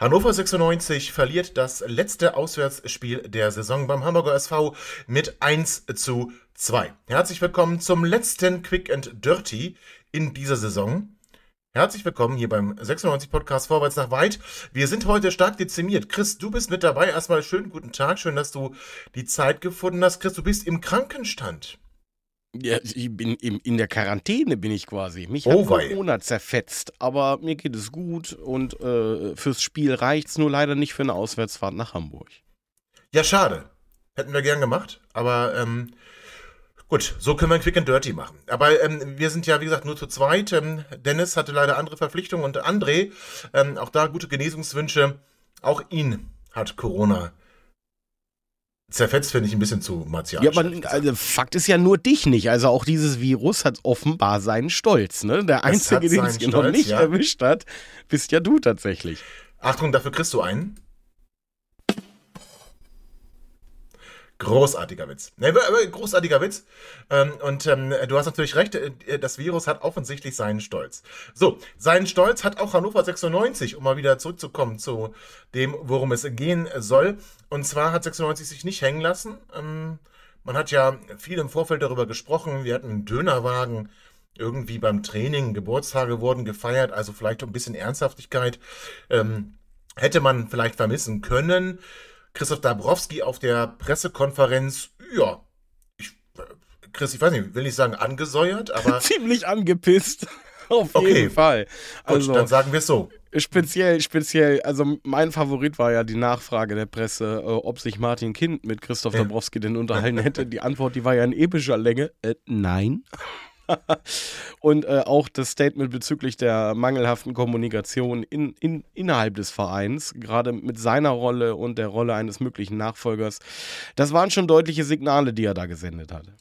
Hannover 96 verliert das letzte Auswärtsspiel der Saison beim Hamburger SV mit 1 zu 2. Herzlich willkommen zum letzten Quick and Dirty in dieser Saison. Herzlich willkommen hier beim 96 Podcast Vorwärts nach Weit. Wir sind heute stark dezimiert. Chris, du bist mit dabei. Erstmal schönen guten Tag. Schön, dass du die Zeit gefunden hast. Chris, du bist im Krankenstand. Ja, ich bin in, in der Quarantäne bin ich quasi. Mich Oh, hat. Corona zerfetzt, aber mir geht es gut und äh, fürs Spiel reicht's nur leider nicht für eine Auswärtsfahrt nach Hamburg. Ja, schade. Hätten wir gern gemacht, aber ähm, gut, so können wir ein Quick and Dirty machen. Aber ähm, wir sind ja, wie gesagt, nur zu zweit. Ähm, Dennis hatte leider andere Verpflichtungen und André, ähm, auch da gute Genesungswünsche. Auch ihn hat Corona zerfetzt, finde ich ein bisschen zu martialisch. Ja, aber also, Fakt ist ja nur dich nicht. Also auch dieses Virus hat offenbar seinen Stolz. Ne? Der Einzige, den es noch nicht ja. erwischt hat, bist ja du tatsächlich. Achtung, dafür kriegst du einen. Großartiger Witz. Großartiger Witz. Ähm, und ähm, du hast natürlich recht, äh, das Virus hat offensichtlich seinen Stolz. So, seinen Stolz hat auch Hannover 96, um mal wieder zurückzukommen zu dem, worum es gehen soll. Und zwar hat 96 sich nicht hängen lassen. Ähm, man hat ja viel im Vorfeld darüber gesprochen. Wir hatten einen Dönerwagen irgendwie beim Training, Geburtstage wurden gefeiert, also vielleicht ein bisschen Ernsthaftigkeit hätte man vielleicht vermissen können. Christoph Dabrowski auf der Pressekonferenz, ja, ich, äh, Chris, ich weiß nicht, will nicht sagen angesäuert, aber Ziemlich angepisst. Auf Okay. jeden Fall. gut, Also dann sagen wir es so. speziell, speziell, also mein Favorit war ja die Nachfrage der Presse, äh, ob sich Martin Kind mit Christoph. Dabrowski denn unterhalten hätte. Die Antwort, die war ja in epischer Länge. Äh, nein. Und äh, auch das Statement bezüglich der mangelhaften Kommunikation in, in, innerhalb des Vereins, gerade mit seiner Rolle und der Rolle eines möglichen Nachfolgers, das waren schon deutliche Signale, die er da gesendet hatte.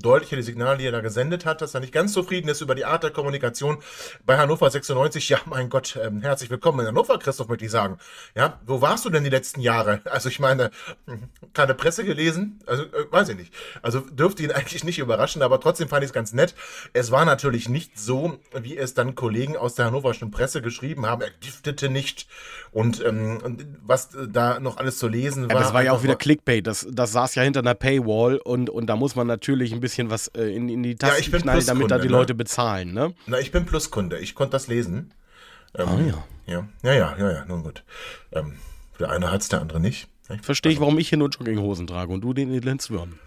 Deutliche die Signale, die er da gesendet hat, dass er nicht ganz zufrieden ist über die Art der Kommunikation bei Hannover 96. Ja, mein Gott, ähm, herzlich willkommen in Hannover, Christoph, möchte ich sagen. Ja, wo warst du denn die letzten Jahre? Also ich meine, hm, keine Presse gelesen? Also, äh, weiß ich nicht. Also dürfte ihn eigentlich nicht überraschen, aber trotzdem fand ich es ganz nett. Es war natürlich nicht so, wie es dann Kollegen aus der hannoverschen Presse geschrieben haben. Er giftete nicht und, ähm, was da noch alles zu lesen Ja, war. das war ja auch wieder Clickbait. Das, das saß ja hinter einer Paywall und, und da muss man natürlich ein bisschen was äh, in, in die Ja, Tasten ich bin knallen, damit da die ne? Leute bezahlen, ne? Na, ich bin Pluskunde. Ich konnte das lesen. Ähm, Ah, ja. Ja, ja, ja, ja, ja nun gut. Ähm, der eine hat's, der andere nicht. Verstehe ich, warum ich hier nur Jogginghosen trage und du den Elenzwürm.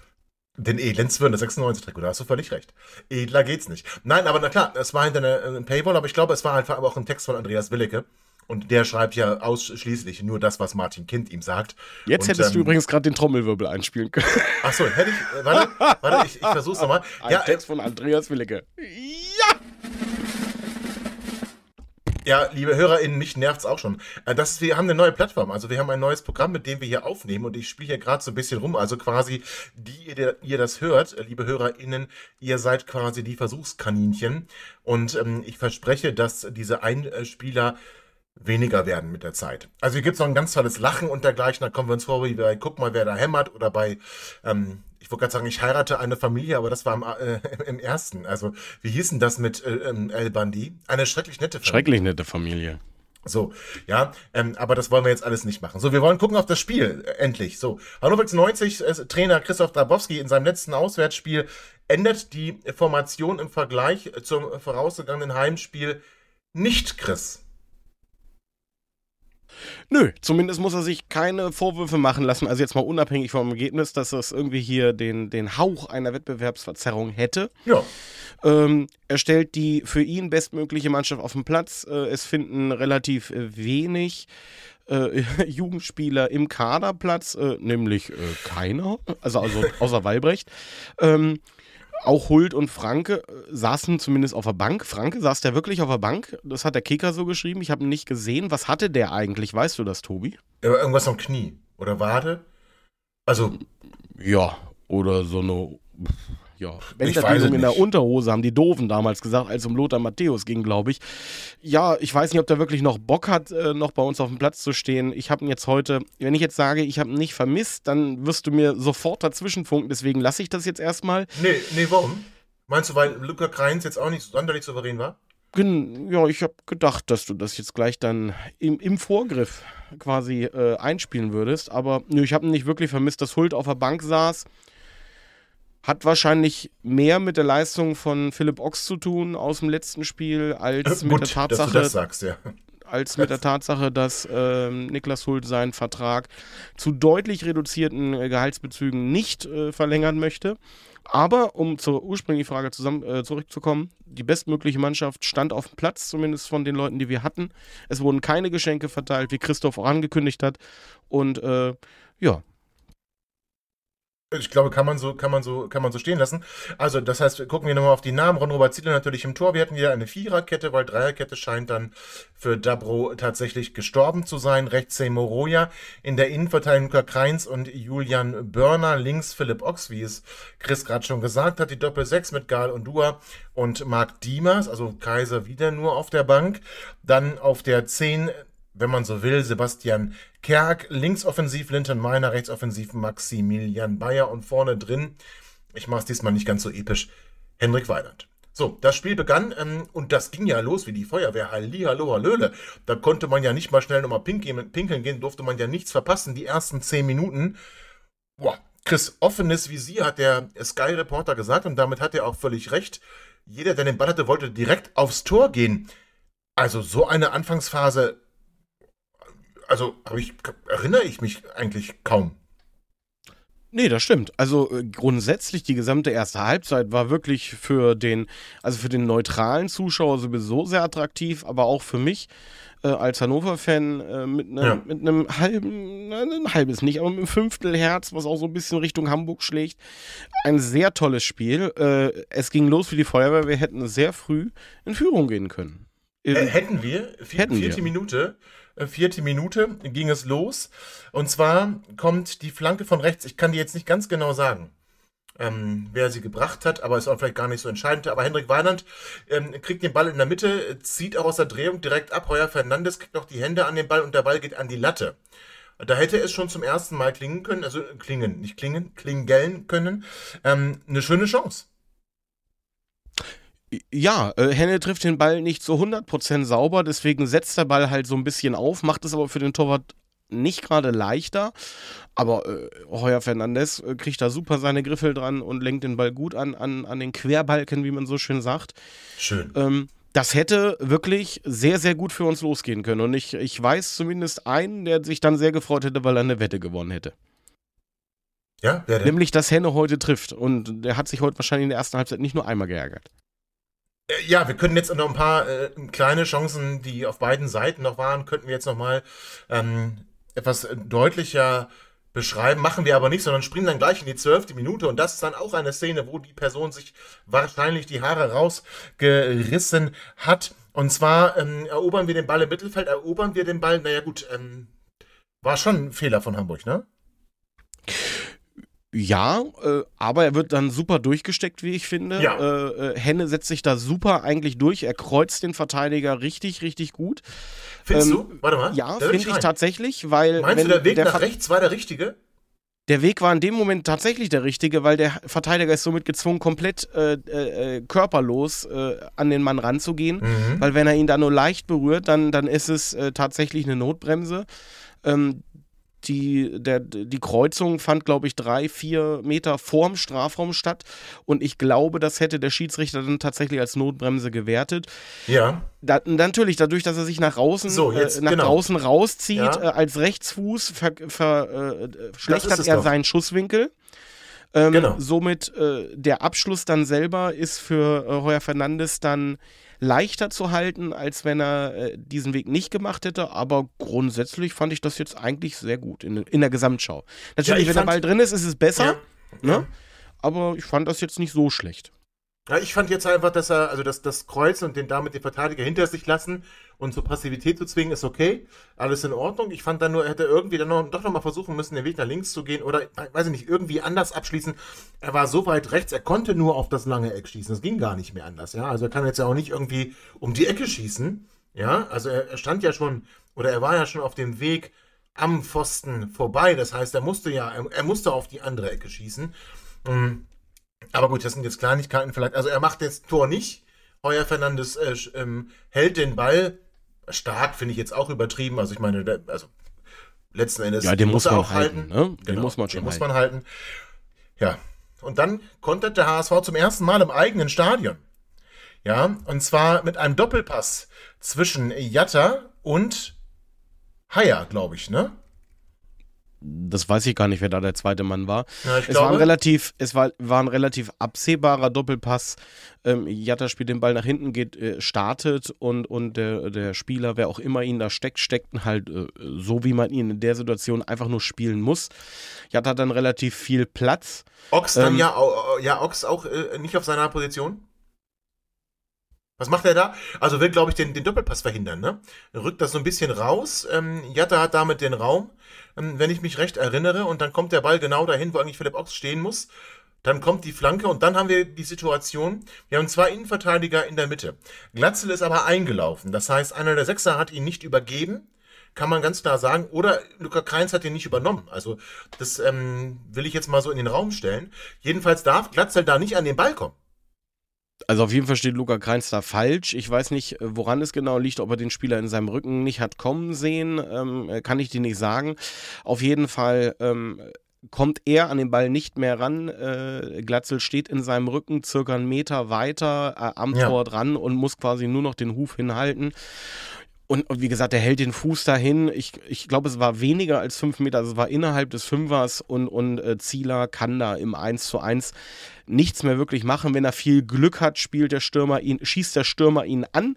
Den Elenswürden, das 96-Trikot, da hast du völlig recht. Edler geht's nicht. Nein, aber na klar, es war hinter einer äh, Paywall, aber ich glaube, es war einfach aber auch ein Text von Andreas Willecke. Und der schreibt ja ausschließlich nur das, was Martin Kind ihm sagt. Jetzt Und, hättest du ähm, übrigens gerade den Trommelwirbel einspielen können. Ach so, hätte ich. Äh, warte, warte, ich, ich versuch's nochmal. Ein Ja, äh, Text von Andreas Willecke. Ja! Ja, liebe HörerInnen, mich nervt's auch schon. Äh, Das ist, wir haben eine neue Plattform, also wir haben ein neues Programm, mit dem wir hier aufnehmen und ich spiele hier gerade so ein bisschen rum. Also quasi, die ihr, ihr das hört, äh, liebe HörerInnen, ihr seid quasi die Versuchskaninchen und ähm, ich verspreche, dass diese Einspieler weniger werden mit der Zeit. Also hier gibt's noch ein ganz tolles Lachen und dergleichen, da kommen wir uns vor wie bei Guck mal, wer da hämmert oder bei, ähm, ich wollte gerade sagen, ich heirate eine Familie, aber das war im, äh, im ersten. Also wie hieß denn das mit äh, ähm, El Bandi? Eine schrecklich nette Familie. Schrecklich nette Familie. So, ja, ähm, aber das wollen wir jetzt alles nicht machen. So, wir wollen gucken auf das Spiel, äh, endlich. So, Hannover 96, äh, Trainer Christoph Dabowski in seinem letzten Auswärtsspiel ändert die Formation im Vergleich zum vorausgegangenen Heimspiel nicht, Chris. Nö, zumindest muss er sich keine Vorwürfe machen lassen. Also jetzt mal unabhängig vom Ergebnis, dass es irgendwie hier den, den Hauch einer Wettbewerbsverzerrung hätte. Ja, Ähm, er stellt die für ihn bestmögliche Mannschaft auf den Platz. Äh, es finden relativ äh, wenig äh, Jugendspieler im Kader Platz, äh, nämlich äh, keiner, also, also außer Walbrecht. Ähm, auch Hult und Franke äh, saßen zumindest auf der Bank. Franke saß der wirklich auf der Bank? Das hat der Kicker so geschrieben. Ich habe ihn nicht gesehen. Was hatte der eigentlich? Weißt du das, Tobi? Irgendwas am Knie oder Wade? Also. Ja, oder so eine ja, Bänderdehnung in der Unterhose, haben die Doofen damals gesagt, als um Lothar Matthäus ging, glaube ich. Ja, ich weiß nicht, ob der wirklich noch Bock hat, äh, noch bei uns auf dem Platz zu stehen. Ich habe ihn jetzt heute, wenn ich jetzt sage, ich habe ihn nicht vermisst, dann wirst du mir sofort dazwischen funken, deswegen lasse ich das jetzt erstmal. Nee, nee, warum? Meinst du, weil Luca Kreins jetzt auch nicht sonderlich souverän war? Ja, ich habe gedacht, dass du das jetzt gleich dann im, im Vorgriff quasi äh, einspielen würdest. Aber nö, ich habe ihn nicht wirklich vermisst, dass Hult auf der Bank saß. Hat wahrscheinlich mehr mit der Leistung von Philipp Ochs zu tun aus dem letzten Spiel, als äh, mit der Tatsache, dass sagst, ja. als mit der Tatsache, dass äh, Niklas Hult seinen Vertrag zu deutlich reduzierten äh, Gehaltsbezügen nicht äh, verlängern möchte. Aber um zur ursprünglichen Frage zusammen, äh, zurückzukommen, die bestmögliche Mannschaft stand auf dem Platz, zumindest von den Leuten, die wir hatten. Es wurden keine Geschenke verteilt, wie Christoph auch angekündigt hat. Und äh, ja, ich glaube, kann man so, kann man so, kann man so stehen lassen. Also, das heißt, gucken wir nochmal auf die Namen. Ron-Robert Ziedler natürlich im Tor. Wir hatten wieder eine Viererkette, weil Dreierkette scheint dann für Dabro tatsächlich gestorben zu sein. Rechts Moroja, in der Innenverteidigung Luca Kreins und Julian Börner. Links Philipp Ochs, wie es Chris gerade schon gesagt hat. Die Doppel-6 mit Gal und Dua und Marc Diemers, also Kaiser wieder nur auf der Bank. Dann auf der 10 wenn man so will, Sebastian Kerk, linksoffensiv Linton Meiner, rechtsoffensiv Maximilian Bayer und vorne drin, ich mache es diesmal nicht ganz so episch, Henrik Weidert. So, das Spiel begann ähm, und das ging ja los wie die Feuerwehr. Halli, hallo, hallöle. Da konnte man ja nicht mal schnell nochmal pinkeln, gehen, durfte man ja nichts verpassen. Die ersten zehn Minuten, boah, Chris, offenes Visier, hat der Sky-Reporter gesagt und damit hat er auch völlig recht. Jeder, der den Ball hatte, wollte direkt aufs Tor gehen. Also so eine Anfangsphase also ich, erinnere ich mich eigentlich kaum. Nee, das stimmt. Also äh, grundsätzlich die gesamte erste Halbzeit war wirklich für den, also für den neutralen Zuschauer sowieso sehr attraktiv, aber auch für mich äh, als Hannover-Fan äh, mit, ne, ja. mit einem halben, nein, ein halbes nicht, aber mit einem Fünftel Herz, was auch so ein bisschen Richtung Hamburg schlägt. Ein sehr tolles Spiel. Äh, es ging los für die Feuerwehr. Wir hätten sehr früh in Führung gehen können. Äh, hätten wir, vier, hätten vierte wir. Minute. Äh, vierte Minute ging es los. Und zwar kommt die Flanke von rechts. Ich kann dir jetzt nicht ganz genau sagen, ähm, wer sie gebracht hat, aber ist auch vielleicht gar nicht so entscheidend. Aber Hendrik Weiland ähm, kriegt den Ball in der Mitte, zieht auch aus der Drehung direkt ab. Heuer Fernandes kriegt noch die Hände an den Ball und der Ball geht an die Latte. Da hätte es schon zum ersten Mal klingen können, also klingen, nicht klingen, klingeln können. Ähm, eine schöne Chance. Ja, äh, Henne trifft den Ball nicht zu 100% sauber, deswegen setzt der Ball halt so ein bisschen auf, macht es aber für den Torwart nicht gerade leichter. Aber äh, Heuer Fernandes äh, kriegt da super seine Griffel dran und lenkt den Ball gut an, an, an den Querbalken, wie man so schön sagt. Schön. Ähm, das hätte wirklich sehr, sehr gut für uns losgehen können. Und ich, ich weiß zumindest einen, der sich dann sehr gefreut hätte, weil er eine Wette gewonnen hätte. Ja, wer denn? Nämlich, dass Henne heute trifft. Und der hat sich heute wahrscheinlich in der ersten Halbzeit nicht nur einmal geärgert. Äh, ja, wir können jetzt noch ein paar äh, kleine Chancen, die auf beiden Seiten noch waren, könnten wir jetzt noch mal ähm, etwas deutlicher beschreiben. Machen wir aber nicht, sondern springen dann gleich in die zwölfte Minute. Und das ist dann auch eine Szene, wo die Person sich wahrscheinlich die Haare rausgerissen hat. Und zwar ähm, erobern wir den Ball im Mittelfeld, erobern wir den Ball. Naja, gut, ähm, war schon ein Fehler von Hamburg, ne? Ja, äh, aber er wird dann super durchgesteckt, wie ich finde. Ja. Äh, äh, Henne setzt sich da super eigentlich durch. Er kreuzt den Verteidiger richtig, richtig gut. Findest ähm, du? Warte mal. Ja, finde ich tatsächlich, weil. Meinst du, der Weg der nach rechts war der richtige? Der Weg war in dem Moment tatsächlich der richtige, weil der Verteidiger ist somit gezwungen, komplett äh, äh, körperlos äh, an den Mann ranzugehen. Mhm. Weil wenn er ihn da nur leicht berührt, dann, dann ist es äh, tatsächlich eine Notbremse. Ähm, die, der, die Kreuzung fand, glaube ich, drei, vier Meter vorm Strafraum statt. Und ich glaube, das hätte der Schiedsrichter dann tatsächlich als Notbremse gewertet. Ja. Da, natürlich, dadurch, dass er sich nach außen, so, jetzt, äh, nach genau. draußen rauszieht, ja. äh, als Rechtsfuß ver, ver, äh, schlechtert er doch. seinen Schusswinkel. Ähm, genau. Somit äh, der Abschluss dann selber ist für äh, Heuer Fernandes dann leichter zu halten, als wenn er äh, diesen Weg nicht gemacht hätte. Aber grundsätzlich fand ich das jetzt eigentlich sehr gut in, in der Gesamtschau. Natürlich, ja, wenn der Ball drin ist, ist es besser. Ja. Ne? Aber ich fand das jetzt nicht so schlecht. Ja, ich fand jetzt einfach, dass er, also das, das Kreuz und den damit den Verteidiger hinter sich lassen und zur Passivität zu zwingen, ist okay. Alles in Ordnung. Ich fand dann nur, er hätte irgendwie dann noch, doch nochmal versuchen müssen, den Weg nach links zu gehen oder, weiß ich nicht, irgendwie anders abschließen. Er war so weit rechts, er konnte nur auf das lange Eck schießen. Es ging gar nicht mehr anders, ja. Also er kann jetzt ja auch nicht irgendwie um die Ecke schießen. Ja, also er, er stand ja schon, oder er war ja schon auf dem Weg am Pfosten vorbei. Das heißt, er musste ja, er, er musste auf die andere Ecke schießen. Mhm. Aber gut, das sind jetzt Kleinigkeiten vielleicht. Also er macht jetzt Tor nicht. Heuer Fernandes äh, ähm, hält den Ball. Stark finde ich jetzt auch übertrieben. Also ich meine, der, also letzten Endes ja, den muss, er man auch halten. halten. Ne? Den Genau, muss man schon den muss halten. man halten. Ja. Und dann kontert der HSV zum ersten Mal im eigenen Stadion. Ja, und zwar mit einem Doppelpass zwischen Jatta und Haier, glaube ich, ne? Das weiß ich gar nicht, wer da der zweite Mann war. Ja, es war ein relativ, es war, war ein relativ absehbarer Doppelpass. Ähm, Jatta spielt den Ball nach hinten, geht, äh, startet und, und der, der Spieler, wer auch immer ihn da steckt, steckt ihn halt äh, so, wie man ihn in der Situation einfach nur spielen muss. Jatta hat dann relativ viel Platz. Ochs dann Ähm, ja, ja Ochs auch äh, nicht auf seiner Position? Was macht er da? Also will, glaube ich, den, den Doppelpass verhindern, ne? Er rückt das so ein bisschen raus. Ähm, Jatta hat damit den Raum, wenn ich mich recht erinnere, und dann kommt der Ball genau dahin, wo eigentlich Philipp Ochs stehen muss. Dann kommt die Flanke und dann haben wir die Situation, wir haben zwei Innenverteidiger in der Mitte. Glatzel ist aber eingelaufen. Das heißt, einer der Sechser hat ihn nicht übergeben, kann man ganz klar sagen. Oder Luca Kreins hat ihn nicht übernommen. Also das ähm, will ich jetzt mal so in den Raum stellen. Jedenfalls darf Glatzel da nicht an den Ball kommen. Also auf jeden Fall steht Luca Kreins da falsch. Ich weiß nicht, äh, woran es genau liegt, ob er den Spieler in seinem Rücken nicht hat kommen sehen, ähm, äh, kann ich dir nicht sagen. Auf jeden Fall ähm, kommt er an den Ball nicht mehr ran. Äh, Glatzel steht in seinem Rücken circa einen Meter weiter äh, am Ja. Tor dran und muss quasi nur noch den Huf hinhalten. Und, und wie gesagt, er hält den Fuß dahin. Ich, ich glaube, es war weniger als fünf Meter. Also es war innerhalb des Fünfers und, und äh, Zieler kann da im 1 zu 1 nichts mehr wirklich machen. Wenn er viel Glück hat, spielt der Stürmer ihn, schießt der Stürmer ihn an,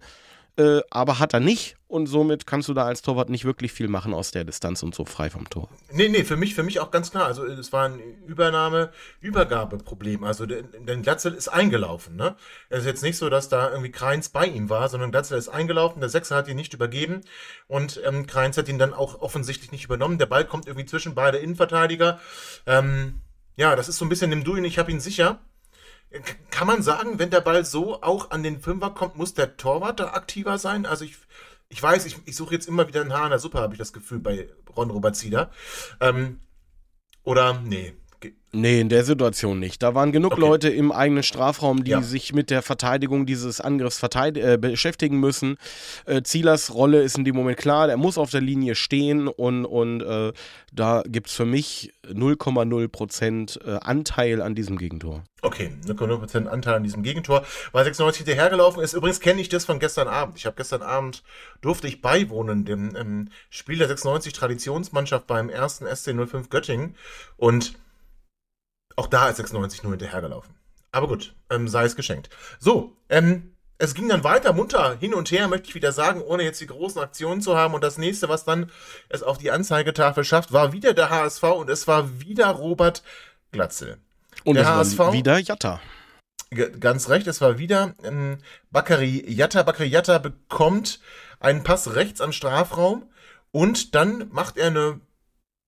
äh, aber hat er nicht. Und somit kannst du da als Torwart nicht wirklich viel machen aus der Distanz und so frei vom Tor. Nee, nee, für mich, für mich auch ganz klar. Also es war ein Übernahme, Übergabeproblem. Also denn Glatzel ist eingelaufen, ne? Es ist jetzt nicht so, dass da irgendwie Kreins bei ihm war, sondern Glatzel ist eingelaufen, der Sechser hat ihn nicht übergeben und ähm, Kreins hat ihn dann auch offensichtlich nicht übernommen. Der Ball kommt irgendwie zwischen beide Innenverteidiger. Ähm, ja, das ist so ein bisschen im Duin, ich habe ihn sicher. Kann man sagen, wenn der Ball so auch an den Fünfer kommt, muss der Torwart da aktiver sein? Also ich, ich weiß, ich, ich suche jetzt immer wieder ein Haar in der Suppe, habe ich das Gefühl, bei Ron Robert. Ähm, oder, nee. Nee, in der Situation nicht. Da waren genug Okay. Leute im eigenen Strafraum, die Ja. sich mit der Verteidigung dieses Angriffs äh, beschäftigen müssen. Äh, Zielers Rolle ist in dem Moment klar, der muss auf der Linie stehen und, und äh, da gibt es für mich 0,0% äh, Anteil an diesem Gegentor. Okay, 0,0% Anteil an diesem Gegentor, weil 96 hinterhergelaufen ist. Übrigens kenne ich das von gestern Abend. Ich habe gestern Abend, durfte ich beiwohnen, dem ähm, Spiel der 96 Traditionsmannschaft beim ersten SC 05 Göttingen. Und auch da ist 96 nur hinterhergelaufen. Aber gut, ähm, sei es geschenkt. So, ähm, es ging dann weiter munter hin und her, möchte ich wieder sagen, ohne jetzt die großen Aktionen zu haben. Und das nächste, was dann es auf die Anzeigetafel schafft, war wieder der HSV und es war wieder Robert Glatzel. Und Der es war HSV? wieder Jatta. Ganz recht, es war wieder ähm, Bakary Yatta. Bakary Yatta bekommt einen Pass rechts am Strafraum und dann macht er eine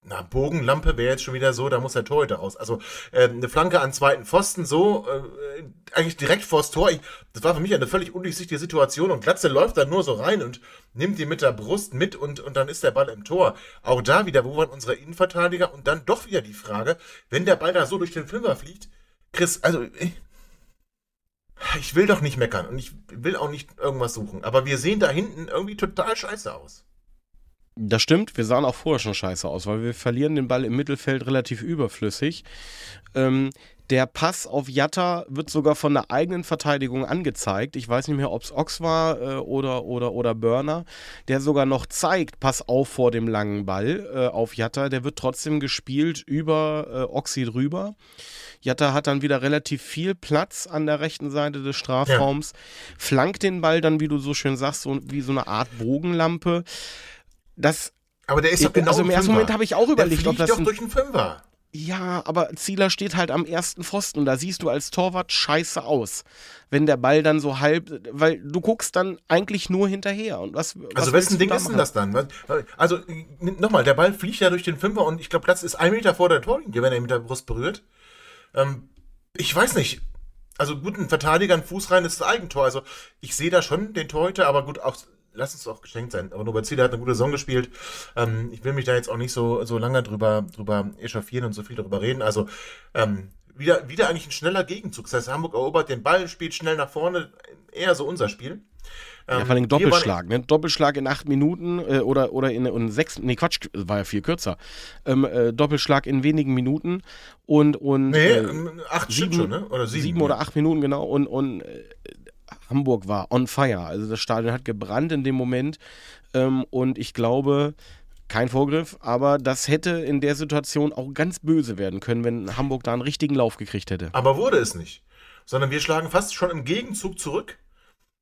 na, Bogenlampe wäre jetzt schon wieder so, da muss der Torhüter raus. Also äh, eine Flanke an zweiten Pfosten, so äh, eigentlich direkt vors Tor. Ich, das war für mich eine völlig undurchsichtige Situation und Glatze läuft dann nur so rein und nimmt die mit der Brust mit und, und dann ist der Ball im Tor. Auch da wieder, wo waren unsere Innenverteidiger? Und dann doch wieder die Frage, wenn der Ball da so durch den Fünfer fliegt, Chris, also ich, ich will doch nicht meckern und ich will auch nicht irgendwas suchen, aber wir sehen da hinten irgendwie total scheiße aus. Das stimmt, wir sahen auch vorher schon scheiße aus, weil wir verlieren den Ball im Mittelfeld relativ überflüssig. Ähm, der Pass auf Jatta wird sogar von der eigenen Verteidigung angezeigt. Ich weiß nicht mehr, ob es Ox war äh, oder, oder, oder Burner, der sogar noch zeigt, pass auf vor dem langen Ball äh, auf Jatta. Der wird trotzdem gespielt über äh, Oxy drüber. Jatta hat dann wieder relativ viel Platz an der rechten Seite des Strafraums, flankt den Ball dann, wie du so schön sagst, so, wie so eine Art Bogenlampe. Das Aber der ist doch genau also im ersten. Moment habe ich auch überlegt, der ob das doch ein, durch den Fünfer. Ja, aber Zieler steht halt am ersten Pfosten und da siehst du als Torwart scheiße aus. Wenn der Ball dann so halb, weil du guckst dann eigentlich nur hinterher. Und was, was Also wessen Ding ist denn das dann? Also nochmal, der Ball fliegt ja durch den Fünfer und ich glaube, Platz ist ein Meter vor der Torlinie, wenn er ihn mit der Brust berührt. Ähm, ich weiß nicht. Also gut, ein Verteidiger, ein Fuß rein ist das Eigentor. Also ich sehe da schon den Torhüter, aber gut, auch lass es auch geschenkt sein. Aber Robert Zieler hat eine gute Saison gespielt. Ähm, ich will mich da jetzt auch nicht so, so lange drüber, drüber echauffieren und so viel darüber reden. Also ähm, wieder, wieder eigentlich ein schneller Gegenzug. Das heißt, Hamburg erobert den Ball, spielt schnell nach vorne. Eher so unser Spiel. Ja, vor allem Doppelschlag, ne? Doppelschlag in acht Minuten äh, oder, oder in, in sechs, nee, Quatsch, war ja viel kürzer. Ähm, äh, Doppelschlag in wenigen Minuten und. und nee, äh, acht sieben, schon, ne? Oder sieben. Sieben oder acht Minuten, genau. Und, und äh, Hamburg war on fire. Also das Stadion hat gebrannt in dem Moment. Ähm, und ich glaube, kein Vorgriff, aber das hätte in der Situation auch ganz böse werden können, wenn Hamburg da einen richtigen Lauf gekriegt hätte. Aber wurde es nicht. Sondern wir schlagen fast schon im Gegenzug zurück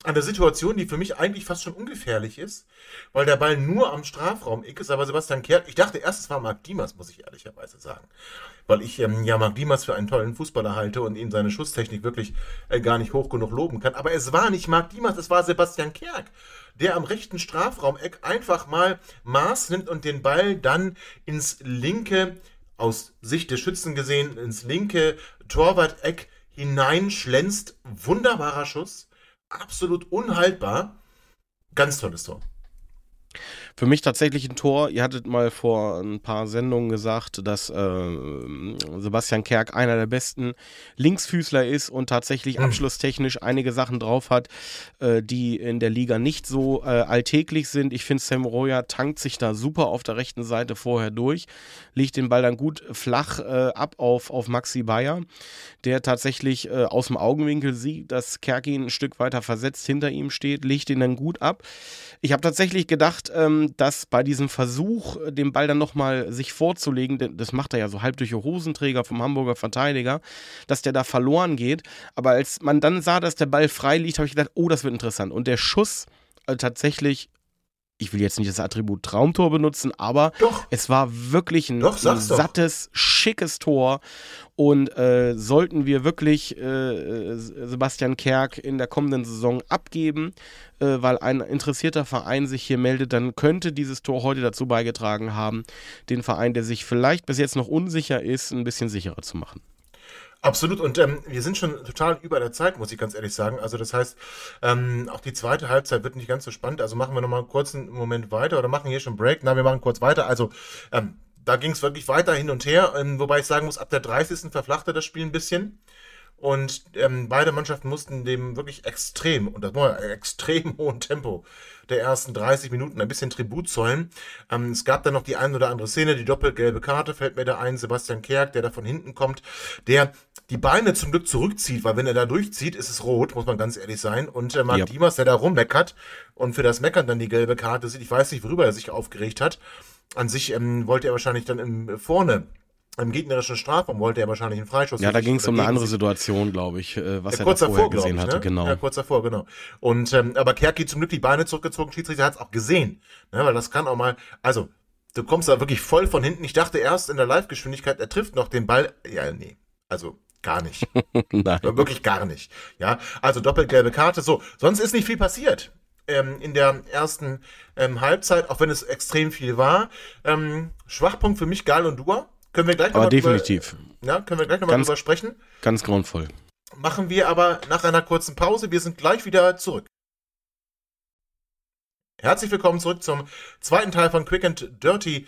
an der Situation, die für mich eigentlich fast schon ungefährlich ist, weil der Ball nur am Strafraum ist, aber Sebastian Kerk, ich dachte erst, es war Marc Diemers, muss ich ehrlicherweise sagen, weil ich ähm, ja Marc Diemers für einen tollen Fußballer halte und ihm seine Schusstechnik wirklich äh, gar nicht hoch genug loben kann, aber es war nicht Marc Diemers, es war Sebastian Kerk, der am rechten Strafraumeck einfach mal Maß nimmt und den Ball dann ins linke, aus Sicht des Schützen gesehen, ins linke Torwart-Eck hineinschlänzt. Wunderbarer Schuss absolut unhaltbar. Ganz tolles Tor. Für mich tatsächlich ein Tor. Ihr hattet mal vor ein paar Sendungen gesagt, dass äh, Sebastian Kerk einer der besten Linksfüßler ist und tatsächlich mhm. abschlusstechnisch einige Sachen drauf hat, äh, die in der Liga nicht so äh, alltäglich sind. Ich finde, Sam Royer tankt sich da super auf der rechten Seite vorher durch, legt den Ball dann gut flach äh, ab auf, auf Maxi Bayer, der tatsächlich äh, aus dem Augenwinkel sieht, dass Kerk ihn ein Stück weiter versetzt hinter ihm steht, legt ihn dann gut ab. Ich habe tatsächlich gedacht, ähm, dass bei diesem Versuch, den Ball dann nochmal sich vorzulegen, das macht er ja so halb durch die Hosenträger vom Hamburger Verteidiger, dass der da verloren geht. Aber als man dann sah, dass der Ball frei liegt, habe ich gedacht, oh, das wird interessant. Und der Schuss äh, tatsächlich ich will jetzt nicht das Attribut Traumtor benutzen, aber doch. es war wirklich ein, doch, ein sattes, schickes Tor. Und äh, sollten wir wirklich äh, Sebastian Kerk in der kommenden Saison abgeben, äh, weil ein interessierter Verein sich hier meldet, dann könnte dieses Tor heute dazu beigetragen haben, den Verein, der sich vielleicht bis jetzt noch unsicher ist, ein bisschen sicherer zu machen. Absolut. Und ähm, wir sind schon total über der Zeit, muss ich ganz ehrlich sagen. Also das heißt, ähm, auch die zweite Halbzeit wird nicht ganz so spannend. Also machen wir nochmal einen kurzen Moment weiter oder machen hier schon Break. Na, wir machen kurz weiter. Also ähm, da ging es wirklich weiter hin und her. Ähm, wobei ich sagen muss, ab der 30. verflachte das Spiel ein bisschen. Und ähm, beide Mannschaften mussten dem wirklich extrem, und das war extrem hohen Tempo der ersten 30 Minuten ein bisschen Tribut zollen. Ähm, es gab dann noch die ein oder andere Szene, die doppelgelbe Karte fällt mir da ein, Sebastian Kerk, der da von hinten kommt, der die Beine zum Glück zurückzieht, weil wenn er da durchzieht, ist es rot, muss man ganz ehrlich sein. Und äh, Marc ja. Diemers, der da rummeckert und für das Meckern dann die gelbe Karte sieht, ich weiß nicht, worüber er sich aufgeregt hat. An sich ähm, wollte er wahrscheinlich dann im, vorne im gegnerischen Strafraum wollte er wahrscheinlich einen Freischuss. Ja, da ging es um eine andere Situation, glaube ich, äh, was ja, er kurz da vorher davor, gesehen ich, hatte. Ne? Genau. Ja, kurz davor, genau. Und ähm, aber Kerki zum Glück die Beine zurückgezogen, Schiedsrichter hat es auch gesehen, ne? weil das kann auch mal, also du kommst da wirklich voll von hinten. Ich dachte erst in der Live-Geschwindigkeit, er trifft noch den Ball. Ja, nee, also gar nicht. Nein. Wirklich gar nicht. Ja, also doppelgelbe Karte. So, sonst ist nicht viel passiert ähm, in der ersten ähm, Halbzeit, auch wenn es extrem viel war. Ähm, Schwachpunkt für mich Gal und Dua können wir gleich nochmal definitiv. Drüber, ja, können wir gleich nochmal drüber sprechen. Ganz grauenvoll. Machen wir aber nach einer kurzen Pause. Wir sind gleich wieder zurück. Herzlich willkommen zurück zum zweiten Teil von Quick and Dirty.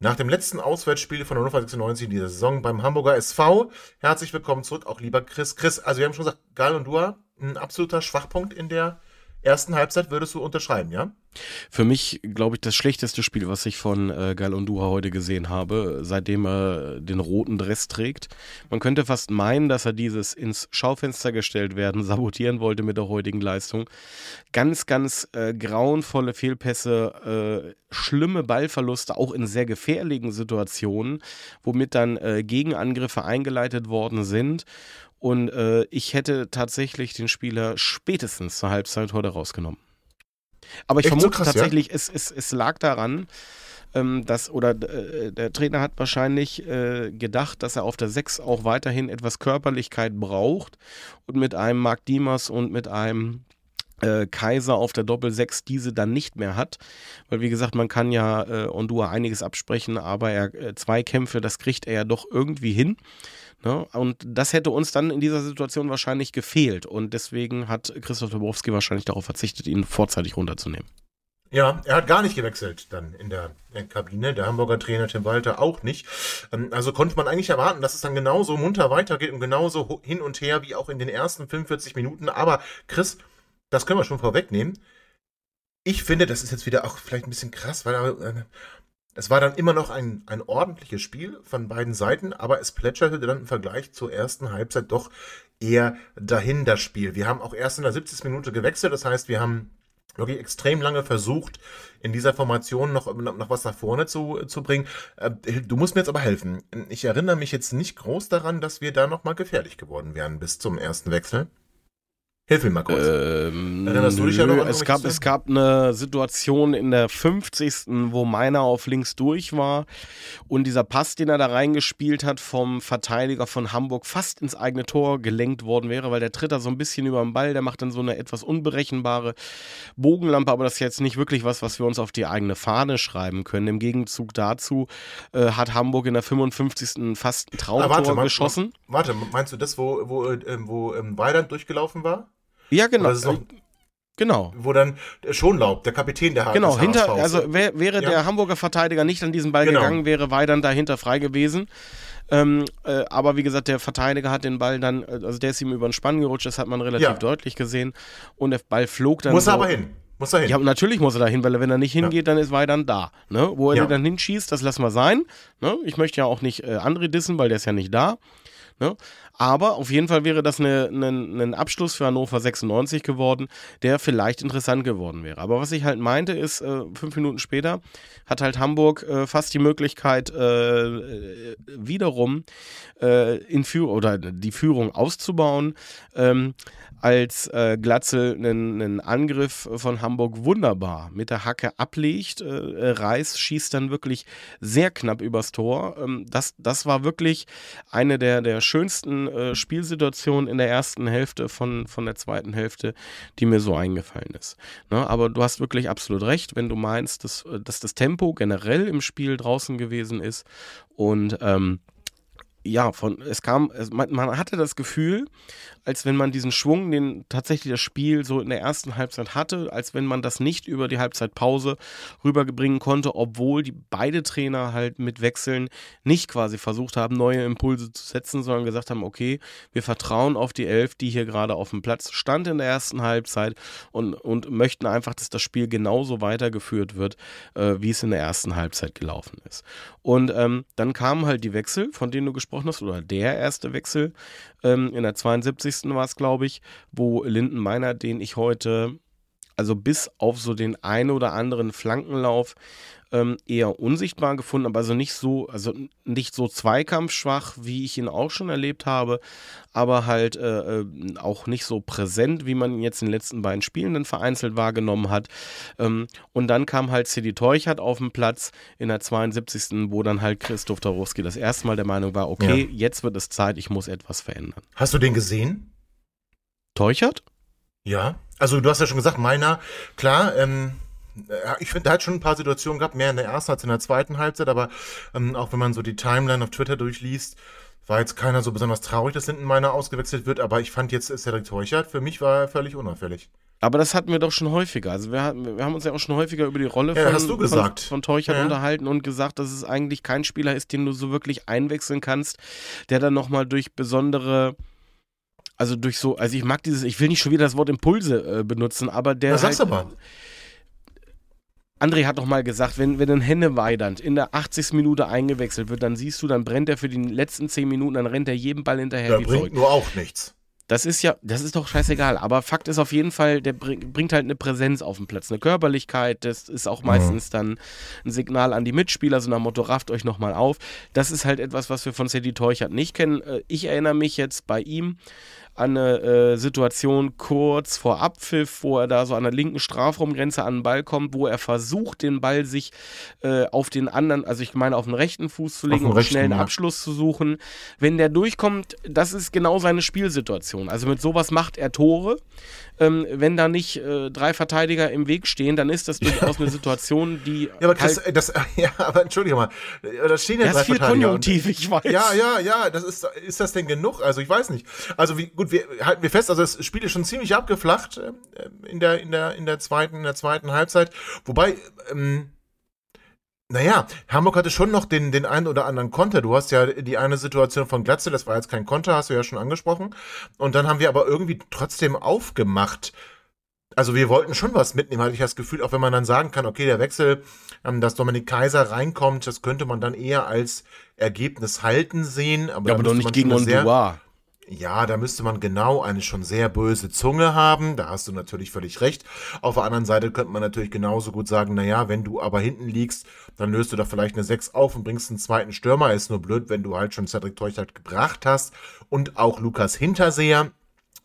Nach dem letzten Auswärtsspiel von Hannover 96 in dieser Saison beim Hamburger SV. Herzlich willkommen zurück, auch lieber Chris. Chris, also wir haben schon gesagt, Gal und Dua, ein absoluter Schwachpunkt in der ersten Halbzeit würdest du unterschreiben, ja? Für mich, glaube ich, das schlechteste Spiel, was ich von äh, Galondura heute gesehen habe, seitdem er den roten Dress trägt. Man könnte fast meinen, dass er dieses ins Schaufenster gestellt werden sabotieren wollte mit der heutigen Leistung. Ganz, ganz äh, grauenvolle Fehlpässe, äh, schlimme Ballverluste, auch in sehr gefährlichen Situationen, womit dann äh, Gegenangriffe eingeleitet worden sind. Und äh, ich hätte tatsächlich den Spieler spätestens zur Halbzeit heute rausgenommen. Aber ich Echt vermute so krass, tatsächlich, ja? es, es, es lag daran, ähm, dass, oder äh, der Trainer hat wahrscheinlich äh, gedacht, dass er auf der 6 auch weiterhin etwas Körperlichkeit braucht und mit einem Marc Diemers und mit einem äh, Kaiser auf der Doppel-6 diese dann nicht mehr hat. Weil, wie gesagt, man kann ja äh, Ondua einiges absprechen, aber er, äh, zwei Kämpfe, das kriegt er ja doch irgendwie hin. Ne? Und das hätte uns dann in dieser Situation wahrscheinlich gefehlt. Und deswegen hat Christoph Dabrowski wahrscheinlich darauf verzichtet, ihn vorzeitig runterzunehmen. Ja, er hat gar nicht gewechselt dann in der, Kabine. Der Hamburger Trainer Tim Walter auch nicht. Ähm, also konnte man eigentlich erwarten, dass es dann genauso munter weitergeht und genauso hin und her wie auch in den ersten 45 Minuten. Aber Chris, das können wir schon vorwegnehmen. Ich finde, das ist jetzt wieder auch vielleicht ein bisschen krass, weil äh, es war dann immer noch ein, ein ordentliches Spiel von beiden Seiten, aber es plätscherte dann im Vergleich zur ersten Halbzeit doch eher dahin das Spiel. Wir haben auch erst in der 70. Minute gewechselt, das heißt, wir haben wirklich extrem lange versucht, in dieser Formation noch, noch was nach vorne zu, zu bringen. Äh, du musst mir jetzt aber helfen. Ich erinnere mich jetzt nicht groß daran, dass wir da nochmal gefährlich geworden wären bis zum ersten Wechsel. Hilf mir mal kurz. Ähm, Erinnerst du dich ja noch an es gab, es gab eine Situation in der 50. wo meiner auf links durch war und dieser Pass, den er da reingespielt hat, vom Verteidiger von Hamburg fast ins eigene Tor gelenkt worden wäre, weil der tritt da so ein bisschen über den Ball, der macht dann so eine etwas unberechenbare Bogenlampe, aber das ist jetzt nicht wirklich was, was wir uns auf die eigene Fahne schreiben können. Im Gegenzug dazu äh, hat Hamburg in der 55. fast ein Traumtor ah, warte, geschossen. Warte, meinst du das, wo, wo, äh, wo ähm, Weidand durchgelaufen war? Ja, genau. Genau. Wo dann Schonlaub, der Kapitän der Genau, hinter, also wär, wäre ja. der Hamburger Verteidiger nicht an diesen Ball genau. gegangen, wäre Weidern dahinter frei gewesen. Ähm, äh, aber wie gesagt, der Verteidiger hat den Ball dann, äh, also der ist ihm über den Spann gerutscht, das hat man relativ ja. deutlich gesehen. Und der Ball flog dann. Muss so, er aber hin. Muss er hin. Ja, natürlich muss er da hin, weil wenn er nicht hingeht, ja. dann ist Weidern da. Ne? Wo er ja. dann hinschießt, das lassen wir sein. Ne? Ich möchte ja auch nicht äh, André dissen, weil der ist ja nicht da. Ne? Aber auf jeden Fall wäre das ein Abschluss für Hannover 96 geworden, der vielleicht interessant geworden wäre. Aber was ich halt meinte, ist, äh, fünf Minuten später hat halt Hamburg äh, fast die Möglichkeit, äh, äh wiederum äh, in Führ oder die Führung auszubauen. Ähm, als äh, Glatzel einen, einen, Angriff von Hamburg wunderbar mit der Hacke ablegt. Äh, Reis schießt dann wirklich sehr knapp übers Tor. Ähm, das, das war wirklich eine der, der schönsten äh, Spielsituationen in der ersten Hälfte von, von der zweiten Hälfte, die mir so eingefallen ist. Ne? Aber du hast wirklich absolut recht, wenn du meinst, dass, dass das Tempo generell im Spiel draußen gewesen ist und ähm, ja, von, es kam, es, man, man, hatte das Gefühl, als wenn man diesen Schwung, den tatsächlich das Spiel so in der ersten Halbzeit hatte, als wenn man das nicht über die Halbzeitpause rüberbringen konnte, obwohl die beide Trainer halt mit Wechseln nicht quasi versucht haben, neue Impulse zu setzen, sondern gesagt haben, okay, wir vertrauen auf die Elf, die hier gerade auf dem Platz stand in der ersten Halbzeit und, und möchten einfach, dass das Spiel genauso weitergeführt wird, äh, wie es in der ersten Halbzeit gelaufen ist. Und ähm, dann kamen halt die Wechsel, von denen du gesprochen hast, oder der erste Wechsel, ähm, in der 72. war es, glaube ich, wo Linden Meiner, den ich heute, also bis auf so den einen oder anderen Flankenlauf, ähm, eher unsichtbar gefunden, aber also nicht so, also nicht so zweikampfschwach, wie ich ihn auch schon erlebt habe, aber halt äh, äh, auch nicht so präsent, wie man ihn jetzt in den letzten beiden Spielen dann vereinzelt wahrgenommen hat. Ähm, und dann kam halt Cedi Teuchert auf den Platz in der 72. wo dann halt Christoph Tarowski das erste Mal der Meinung war, okay, ja. jetzt wird es Zeit, ich muss etwas verändern. Hast du den gesehen? Teuchert? Ja, also du hast ja schon gesagt, meiner, klar, ähm, ich finde, er hat schon ein paar Situationen gehabt, mehr in der ersten als in der zweiten Halbzeit, aber ähm, auch wenn man so die Timeline auf Twitter durchliest, war jetzt keiner so besonders traurig, dass hinten meiner ausgewechselt wird, aber ich fand jetzt Cedric Teuchert, für mich war er völlig unauffällig. Aber das hatten wir doch schon häufiger. Also wir, wir haben uns ja auch schon häufiger über die Rolle ja, von, von, von, Teuchert ja. unterhalten und gesagt, dass es eigentlich kein Spieler ist, den du so wirklich einwechseln kannst, der dann nochmal durch besondere also durch so, also ich mag dieses, ich will nicht schon wieder das Wort Impulse äh, benutzen, aber der. Was halt, sagst du aber? André hat doch mal gesagt, wenn, wenn ein Henneweidernd in der 80. Minute eingewechselt wird, dann siehst du, dann brennt er für die letzten 10 Minuten, dann rennt er jedem Ball hinterher. Der bringt nur auch nichts. Das ist ja, das ist doch scheißegal. Aber Fakt ist auf jeden Fall, der bringt halt eine Präsenz auf den Platz, eine Körperlichkeit. Das ist auch meistens mhm. dann ein Signal an die Mitspieler, so nach Motto, rafft euch nochmal auf. Das ist halt etwas, was wir von Sadie Teuchert nicht kennen. Äh, ich erinnere mich jetzt bei ihm an eine äh, Situation kurz vor Abpfiff, wo er da so an der linken Strafraumgrenze an den Ball kommt, wo er versucht, den Ball sich äh, auf den anderen, also ich meine auf den rechten Fuß zu legen, um rechten, schnell einen ja. Abschluss zu suchen. Wenn der durchkommt, das ist genau seine Spielsituation. Also mit sowas macht er Tore. Ähm, wenn da nicht äh, drei Verteidiger im Weg stehen, dann ist das durchaus eine Situation, die. Ja, aber das, halt, das, ja, aber entschuldige mal, da stehen ja das drei ist viel Verteidiger. und- Konjunktiv, ich weiß. Ja, ja, ja, das ist, ist das denn genug? Also ich weiß nicht. Also wie, gut, wir halten wir fest, also das Spiel ist schon ziemlich abgeflacht ähm, in der, in der, in der zweiten, in der zweiten Halbzeit. Wobei, ähm, naja, Hamburg hatte schon noch den, den einen oder anderen Konter. Du hast ja die eine Situation von Glatze, das war jetzt kein Konter, hast du ja schon angesprochen. Und dann haben wir aber irgendwie trotzdem aufgemacht. Also wir wollten schon was mitnehmen, hatte ich das Gefühl, auch wenn man dann sagen kann, okay, der Wechsel, ähm, dass Dominik Kaiser reinkommt, das könnte man dann eher als Ergebnis halten sehen. Aber, Ja, aber doch nicht gegen Ondua. Ja, da müsste man genau eine schon sehr böse Zunge haben. Da hast du natürlich völlig recht. Auf der anderen Seite könnte man natürlich genauso gut sagen, naja, wenn du aber hinten liegst, dann löst du da vielleicht eine 6 auf und bringst einen zweiten Stürmer. Ist nur blöd, wenn du halt schon Cedric Teuchert gebracht hast und auch Lukas Hinterseher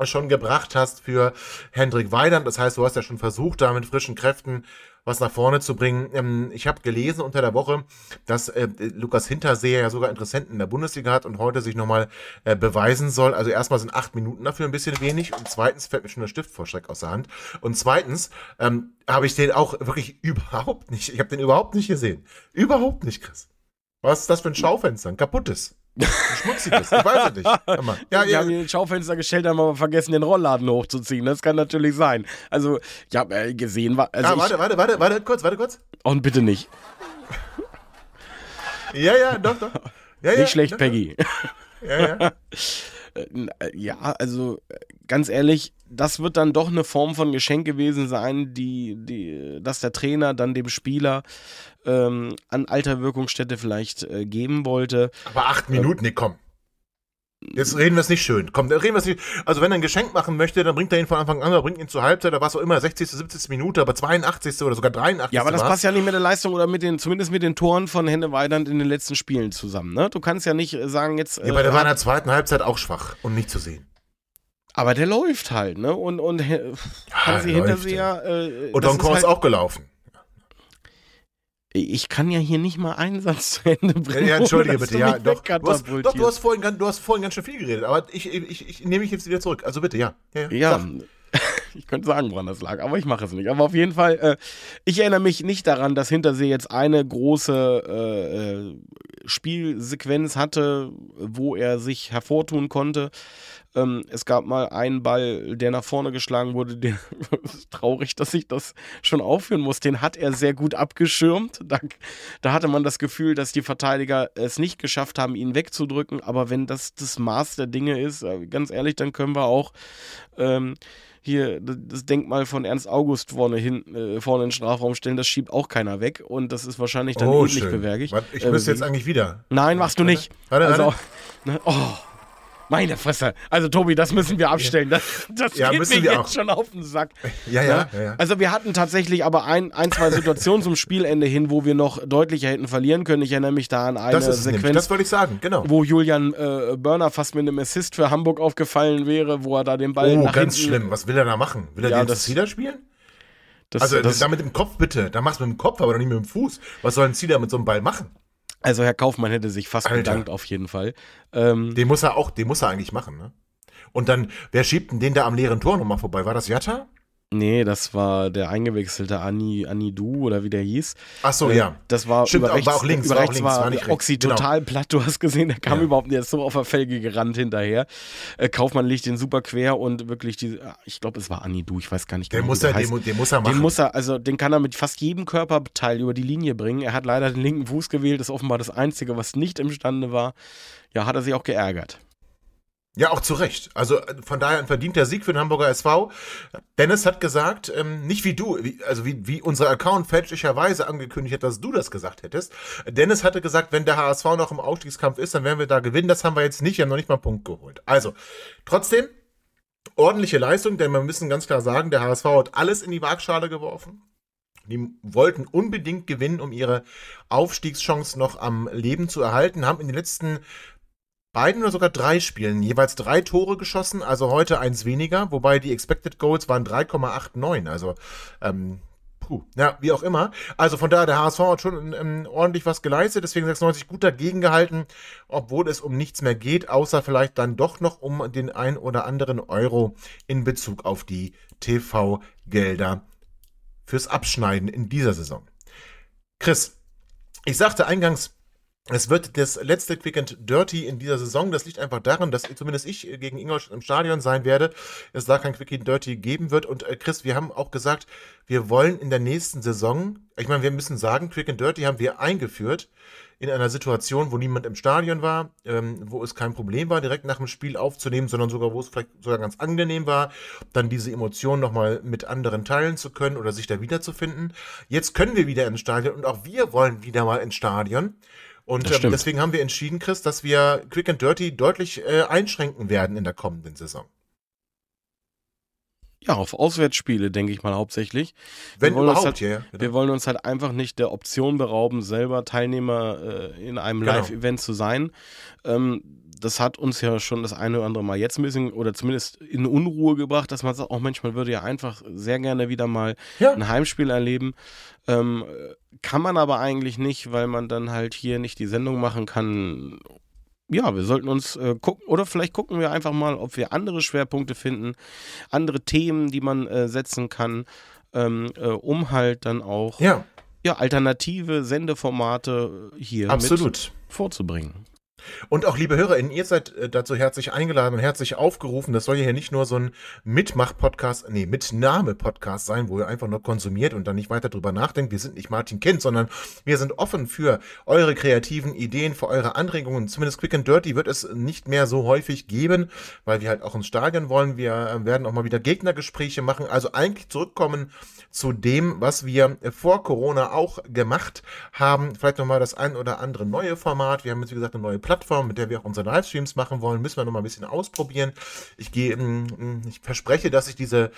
schon gebracht hast für Hendrik Weidand. Das heißt, du hast ja schon versucht, da mit frischen Kräften was nach vorne zu bringen. Ähm, ich habe gelesen unter der Woche, dass äh, Lukas Hinterseher ja sogar Interessenten in der Bundesliga hat und heute sich nochmal äh, beweisen soll. Also erstmal sind acht Minuten dafür ein bisschen wenig und zweitens fällt mir schon der Stift vor Schreck aus der Hand. Und zweitens ähm, habe ich den auch wirklich überhaupt nicht, ich habe den überhaupt nicht gesehen. Überhaupt nicht, Chris. Was ist das für ein Schaufenster? Ein kaputtes. Ein schmutziges. Ich weiß es nicht. Ja, die ja, haben ihr Schaufenster gestellt, haben aber vergessen, den Rollladen hochzuziehen. Das kann natürlich sein. Also, ich habe äh, gesehen, wa- also ah, ich, warte, warte, warte, warte, kurz, warte kurz. und bitte nicht. Ja, ja, doch, doch. Ja, ja, Nicht schlecht, doch, Peggy. Ja, ja. Äh, Ja, also äh, ganz ehrlich, das wird dann doch eine Form von Geschenk gewesen sein, die, die, dass der Trainer dann dem Spieler ähm, an alter Wirkungsstätte vielleicht äh, geben wollte. Aber acht Minuten, nee, komm. Jetzt reden wir es nicht schön. Komm, reden wir es nicht. Also, wenn er ein Geschenk machen möchte, dann bringt er ihn von Anfang an oder bringt ihn zur Halbzeit, da war es auch immer 60., 70. Minute, aber 82. oder sogar 83. Ja, aber das war's. passt ja nicht mit der Leistung oder mit den, zumindest mit den Toren von Henne Weidand in den letzten Spielen zusammen. Ne? Du kannst ja nicht äh, sagen, jetzt. Ja, aber der äh, war in der zweiten Halbzeit auch schwach und nicht zu sehen. Aber der läuft halt, ne? Und, und Hansi Hinterseher. Äh, Und das Donkor ist halt, auch gelaufen. Ich kann ja hier nicht mal einen Satz zu Ende bringen. Ja, entschuldige bitte, ja, doch. Du hast, doch, du hast, vorhin, ganz- du hast vorhin ganz schön viel geredet, aber ich, ich, ich nehme mich jetzt wieder zurück. Also bitte, ja. Ja, Ja, ich könnte sagen, woran das lag, aber ich mache es nicht. Aber auf jeden Fall, äh, ich erinnere mich nicht daran, dass Hintersee jetzt eine große äh, äh, Spielsequenz hatte, wo er sich hervortun konnte. Ähm, es gab mal einen Ball, der nach vorne geschlagen wurde. Den, traurig, dass ich das schon aufführen muss. Den hat er sehr gut abgeschirmt. Da, da hatte man das Gefühl, dass die Verteidiger es nicht geschafft haben, ihn wegzudrücken. Aber wenn das das Maß der Dinge ist, äh, ganz ehrlich, dann können wir auch ähm, hier das Denkmal von Ernst August vorne hin, äh, vorne in den Strafraum stellen, das schiebt auch keiner weg und das ist wahrscheinlich dann Oh, ähnlich schön. bewerkig. Warte, Ich äh, müsste jetzt eigentlich wieder. Nein, machst du nicht. Warte, also, warte. ne, oh, meine Fresse. Also Tobi, das müssen wir abstellen. Das, das Ja, geht mir jetzt auch. schon auf den Sack. Ja, ja, Ne? ja, ja. Also wir hatten tatsächlich aber ein, ein zwei Situationen zum Spielende hin, wo wir noch deutlicher hätten verlieren können. Ich erinnere mich da an eine Das nämlich. Sequenz, Das wollte ich sagen, genau. wo Julian äh, Börner fast mit einem Assist für Hamburg aufgefallen wäre, wo er da den Ball Oh, nach ganz hinten... schlimm. Was will er da machen? Will er Ja, den das- Zieler spielen? Das, Also, das, da mit dem Kopf bitte. Da machst du mit dem Kopf, aber doch nicht mit dem Fuß. Was soll ein Zieler mit so einem Ball machen? Also Herr Kaufmann hätte sich fast Alter. bedankt auf jeden Fall. Ähm, Den muss er auch, den muss er eigentlich machen, ne? Und dann, wer schiebt denn den da am leeren Tor nochmal vorbei? War das Jatta? Nee, das war der eingewechselte Ani, Ani Du oder wie der hieß. Ach so, Äh, ja. Das war Stimmt, über aber rechts, war auch links, über war auch rechts links, war, war nicht. Oxy Genau. total platt. Du hast gesehen, der kam Ja. überhaupt nicht, der ist so auf der Felge gerannt hinterher. Äh, Kaufmann legt den super quer und wirklich die, ich glaube, es war Ani Du, ich weiß gar nicht Den genau. muss wie der er, den, den muss er machen. Den muss er, also den kann er mit fast jedem Körperteil über die Linie bringen. Er hat leider den linken Fuß gewählt, ist offenbar das Einzige, was nicht imstande war. Ja, hat er sich auch geärgert. Ja, auch zu Recht. Also äh, von daher ein verdienter Sieg für den Hamburger SV. Dennis hat gesagt, ähm, nicht wie du, wie, also wie, wie unser Account fälschlicherweise angekündigt hat, dass du das gesagt hättest. Dennis hatte gesagt, wenn der HSV noch im Aufstiegskampf ist, dann werden wir da gewinnen. Das haben wir jetzt nicht, wir haben noch nicht mal einen Punkt geholt. Also, trotzdem, ordentliche Leistung, denn wir müssen ganz klar sagen, der HSV hat alles in die Waagschale geworfen. Die wollten unbedingt gewinnen, um ihre Aufstiegschance noch am Leben zu erhalten, haben in den letzten beiden oder sogar drei Spielen jeweils drei Tore geschossen, also heute eins weniger, wobei die Expected Goals waren 3,89. Also, ähm, puh, ja, wie auch immer. Also von daher, der HSV hat schon ähm, ordentlich was geleistet, deswegen 96 gut dagegen gehalten, obwohl es um nichts mehr geht, außer vielleicht dann doch noch um den ein oder anderen Euro in Bezug auf die TV-Gelder fürs Abschneiden in dieser Saison. Chris, ich sagte eingangs, es wird das letzte Quick and Dirty in dieser Saison. Das liegt einfach daran, dass zumindest ich gegen Ingolstadt im Stadion sein werde. Es da kein Quick and Dirty geben wird. Und äh, Chris, wir haben auch gesagt, wir wollen in der nächsten Saison, ich meine, wir müssen sagen, Quick and Dirty haben wir eingeführt in einer Situation, wo niemand im Stadion war, ähm, wo es kein Problem war, direkt nach dem Spiel aufzunehmen, sondern sogar, wo es vielleicht sogar ganz angenehm war, dann diese Emotionen nochmal mit anderen teilen zu können oder sich da wiederzufinden. Jetzt können wir wieder ins Stadion und auch wir wollen wieder mal ins Stadion. Und ähm, deswegen haben wir entschieden, Chris, dass wir Quick and Dirty deutlich äh, einschränken werden in der kommenden Saison. Ja, auf Auswärtsspiele, denke ich mal hauptsächlich. Wenn wir überhaupt, halt, ja. Wir wollen uns halt einfach nicht der Option berauben, selber Teilnehmer äh, in einem Genau. Live-Event zu sein. Ähm, das hat uns ja schon das eine oder andere Mal jetzt ein bisschen oder zumindest in Unruhe gebracht, dass man sagt, oh Mensch, man würde ja einfach sehr gerne wieder mal Ja. ein Heimspiel erleben. Ähm, kann man aber eigentlich nicht, weil man dann halt hier nicht die Sendung machen kann. Ja, wir sollten uns äh, gucken, oder vielleicht gucken wir einfach mal, ob wir andere Schwerpunkte finden, andere Themen, die man äh, setzen kann, ähm, äh, um halt dann auch Ja, ja, alternative Sendeformate hier absolut. vorzubringen. Und auch, liebe HörerInnen, ihr seid äh, dazu herzlich eingeladen und herzlich aufgerufen. Das soll ja hier nicht nur so ein Mitmach-Podcast, nee, Mitnahme-Podcast sein, wo ihr einfach nur konsumiert und dann nicht weiter drüber nachdenkt. Wir sind nicht Martin Kind, sondern wir sind offen für eure kreativen Ideen, für eure Anregungen. Zumindest Quick and Dirty wird es nicht mehr so häufig geben, weil wir halt auch ins Stadion wollen. Wir äh, werden auch mal wieder Gegnergespräche machen. Also eigentlich zurückkommen zu dem, was wir vor Corona auch gemacht haben. Vielleicht nochmal das ein oder andere neue Format. Wir haben jetzt, wie gesagt, eine neue Plattform, mit der wir auch unsere Livestreams machen wollen. Müssen wir nochmal ein bisschen ausprobieren. Ich gehe, mm, ich verspreche, dass ich diese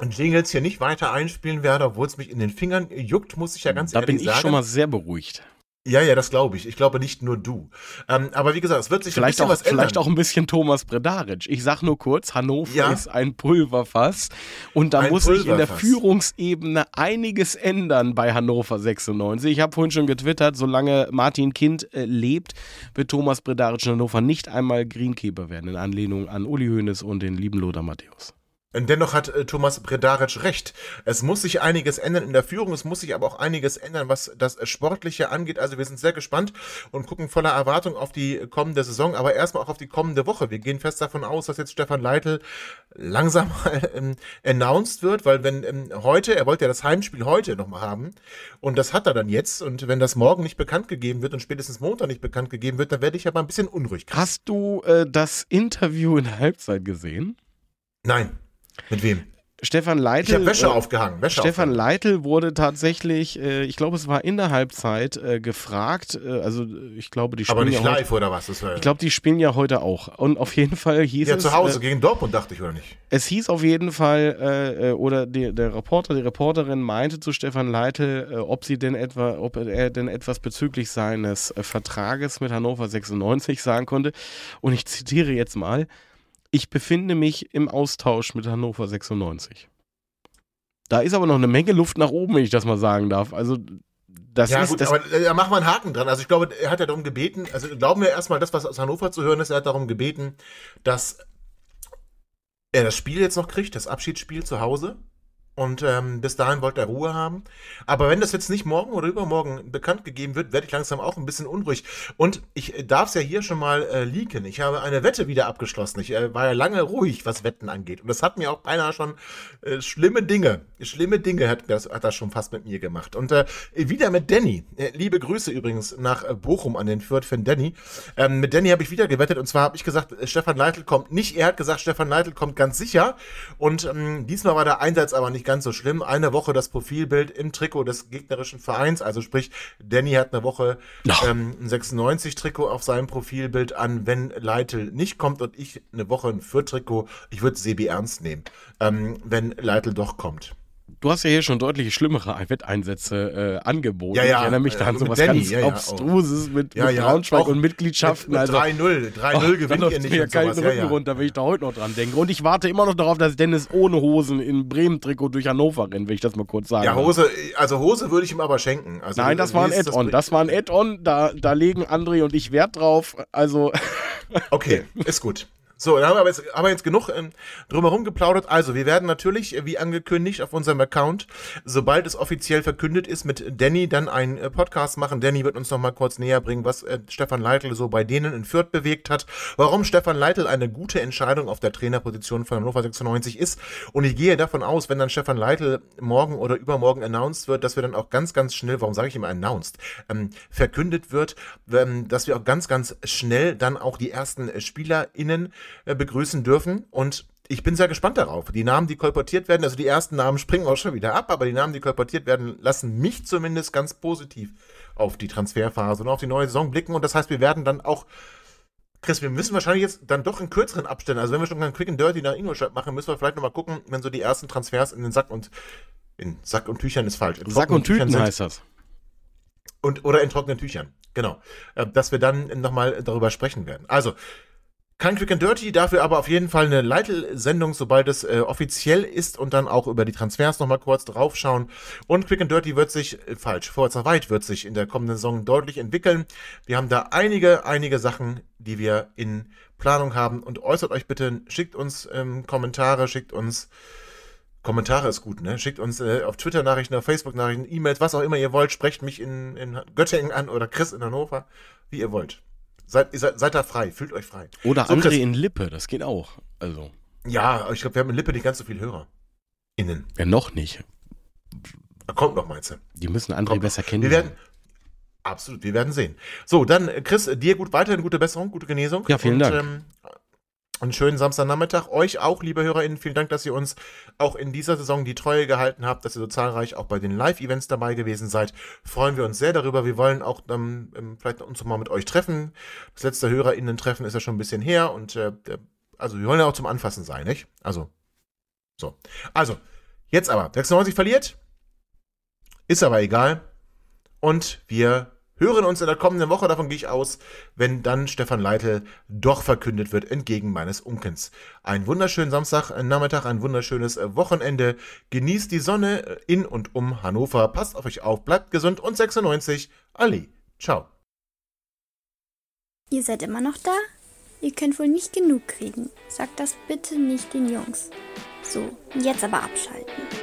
Jingles hier nicht weiter einspielen werde, obwohl es mich in den Fingern juckt, muss ich ja ganz Da ehrlich bin ich sagen. schon mal sehr beruhigt. Ja, ja, das glaube ich. Ich glaube nicht nur du. Ähm, aber wie gesagt, es wird sich Vielleicht ein auch, was vielleicht ändern. auch ein bisschen Thomas Bredaric. Ich sag nur kurz, Hannover Ja. ist ein Pulverfass und da Ein muss sich in der. Führungsebene einiges ändern bei Hannover 96. Ich habe vorhin schon getwittert, solange Martin Kind äh, lebt, wird Thomas Bredaric in Hannover nicht einmal Greenkeeper werden, in Anlehnung an Uli Hoeneß und den lieben Lothar Matthäus. Dennoch hat äh, Thomas Bredaric recht. Es muss sich einiges ändern in der Führung, es muss sich aber auch einiges ändern, was das Sportliche angeht. Also wir sind sehr gespannt und gucken voller Erwartung auf die kommende Saison, aber erstmal auch auf die kommende Woche. Wir gehen fest davon aus, dass jetzt Stefan Leitl langsam mal ähm, announced wird, weil wenn ähm, heute, er wollte ja das Heimspiel heute nochmal haben und das hat er dann jetzt und wenn das morgen nicht bekannt gegeben wird und spätestens Montag nicht bekannt gegeben wird, dann werde ich aber ein bisschen unruhig. Hast du äh, das Interview in der Halbzeit gesehen? Nein. Mit wem? Stefan Leitl. Ich habe Wäsche äh, aufgehangen. Wäsche Stefan aufgehangen. Leitl wurde tatsächlich, äh, ich glaube, es war in der Halbzeit äh, gefragt. Äh, also äh, ich glaube, die spielen Aber nicht ja heute, live oder was? Ich glaube, die spielen ja heute auch. Und auf jeden Fall hieß ja, es. zu Hause Äh, gegen Dortmund, dachte ich, oder nicht? es hieß auf jeden Fall, oder die, der Reporter, die Reporterin meinte zu Stefan Leitl, ob sie denn etwa, ob er denn etwas bezüglich seines Vertrages mit Hannover 96 sagen konnte. Und ich zitiere jetzt mal: Ich befinde mich im Austausch mit Hannover 96. Da ist aber noch eine Menge Luft nach oben, wenn ich das mal sagen darf. Also, das ja, ist gut, das. aber äh, da machen wir einen Haken dran. Also ich glaube, er hat ja darum gebeten, also glauben wir erstmal das, was aus Hannover zu hören ist, er hat darum gebeten, dass er das Spiel jetzt noch kriegt, das Abschiedsspiel zu Hause. Und ähm, bis dahin wollte er Ruhe haben. Aber wenn das jetzt nicht morgen oder übermorgen bekannt gegeben wird, werde ich langsam auch ein bisschen unruhig. Und ich äh, darf es ja hier schon mal äh, leaken. Ich habe eine Wette wieder abgeschlossen. Ich äh, war ja lange ruhig, was Wetten angeht. Und das hat mir auch beinahe schon äh, schlimme Dinge, schlimme Dinge hat das, hat das schon fast mit mir gemacht. Und äh, wieder mit Danny. Äh, liebe Grüße übrigens nach äh, Bochum an den Fürth-Fan Danny. Ähm, mit Danny habe ich wieder gewettet. Und zwar habe ich gesagt, Stefan Leitl kommt nicht. Er hat gesagt, Stefan Leitl kommt ganz sicher. Und ähm, diesmal war der Einsatz aber nicht ganz so schlimm. Eine Woche das Profilbild im Trikot des gegnerischen Vereins. Also sprich, Danny hat eine Woche ähm, ein 96-Trikot auf seinem Profilbild an, wenn Leitl nicht kommt und ich eine Woche ein Fürth-Trikot. Ich würde Sebi ernst nehmen, ähm, wenn Leitl doch kommt. Du hast ja hier schon deutlich schlimmere Wetteinsätze äh, angeboten. Ja, ja, ich erinnere mich da an äh, sowas Danny, ganz ja, Abstruses mit, mit Braunschweig und Mitgliedschaften. Mit, also, mit 3-0, 3-0 Ach, da gewinnt ihr mir nicht ja und keinen. Rücken runter, wenn ich da heute noch dran denke. Und ich warte immer noch darauf, dass Dennis ohne Hosen in Bremen-Trikot durch Hannover rennt, will ich das mal kurz sagen. Ja, Hose, also Hose würde ich ihm aber schenken. Also, Nein, das war ein Add-on. Das war ein Add-on, da, da legen André und ich Wert drauf. Also, Okay, ist gut. So, dann haben wir jetzt, haben wir jetzt genug ähm, drumherum geplaudert. Also, wir werden natürlich, äh, wie angekündigt, auf unserem Account, sobald es offiziell verkündet ist, mit Danny dann einen äh, Podcast machen. Danny wird uns noch mal kurz näher bringen, was äh, Stefan Leitl so bei denen in Fürth bewegt hat, warum Stefan Leitl eine gute Entscheidung auf der Trainerposition von Hannover 96 ist. Und ich gehe davon aus, wenn dann Stefan Leitl morgen oder übermorgen announced wird, dass wir dann auch ganz, ganz schnell, warum sage ich immer announced, ähm, verkündet wird, ähm, dass wir auch ganz, ganz schnell dann auch die ersten äh, SpielerInnen begrüßen dürfen. Und ich bin sehr gespannt darauf. Die Namen, die kolportiert werden, also die ersten Namen springen auch schon wieder ab, aber die Namen, die kolportiert werden, lassen mich zumindest ganz positiv auf die Transferphase und auf die neue Saison blicken. Und das heißt, wir werden dann auch Chris, wir müssen wahrscheinlich jetzt dann doch in kürzeren Abständen, also wenn wir schon einen Quick and Dirty nach Ingolstadt machen, müssen wir vielleicht nochmal gucken, wenn so die ersten Transfers in den Sack und in Sack und Tüchern ist falsch. In Sack und Tüten sind. heißt das. Und, oder in trockenen Tüchern. Genau. Äh, Dass wir dann nochmal darüber sprechen werden. Also, kein Quick and Dirty, dafür aber auf jeden Fall eine Leitl-Sendung, sobald es äh, offiziell ist und dann auch über die Transfers nochmal kurz draufschauen. Und Quick and Dirty wird sich, äh, falsch, Vorwärts weit wird sich in der kommenden Saison deutlich entwickeln. Wir haben da einige, einige Sachen, die wir in Planung haben. Und äußert euch bitte, schickt uns ähm, Kommentare, schickt uns Kommentare ist gut, ne? Schickt uns äh, auf Twitter Nachrichten, auf Facebook Nachrichten, E-Mails, was auch immer ihr wollt. Sprecht mich in, in Göttingen an oder Chris in Hannover, wie ihr wollt. Seid, ihr seid, seid da frei, fühlt euch frei. Oder So, André in Lippe, das geht auch. Also, Ja, ich glaube, wir haben in Lippe nicht ganz so viel Hörer. Innen. ja, noch nicht. Kommt noch, meinst du? Die müssen André Kommt besser Wir kennen. werden. Absolut, wir werden sehen. So, dann, Chris, dir gut weiterhin gute Besserung, gute Genesung. Ja, vielen und, Dank. Ähm, einen schönen Samstagnachmittag. Euch auch, liebe HörerInnen, vielen Dank, dass ihr uns auch in dieser Saison die Treue gehalten habt, dass ihr so zahlreich auch bei den Live-Events dabei gewesen seid. Freuen wir uns sehr darüber. Wir wollen auch dann ähm, vielleicht uns mal mit euch treffen. Das letzte HörerInnen-Treffen ist ja schon ein bisschen her und äh, also wir wollen ja auch zum Anfassen sein, nicht? Also, so. Also, jetzt aber. 96 verliert. Ist aber egal. Und wir hören uns in der kommenden Woche, davon gehe ich aus, wenn dann Stefan Leitl doch verkündet wird, entgegen meines Unkens. Einen wunderschönen Samstagnachmittag, ein wunderschönes äh, Wochenende. Genießt die Sonne äh, in und um Hannover. Passt auf euch auf, bleibt gesund und 96. Ali. Ciao. Ihr seid immer noch da? Ihr könnt wohl nicht genug kriegen. Sagt das bitte nicht den Jungs. So, jetzt aber abschalten.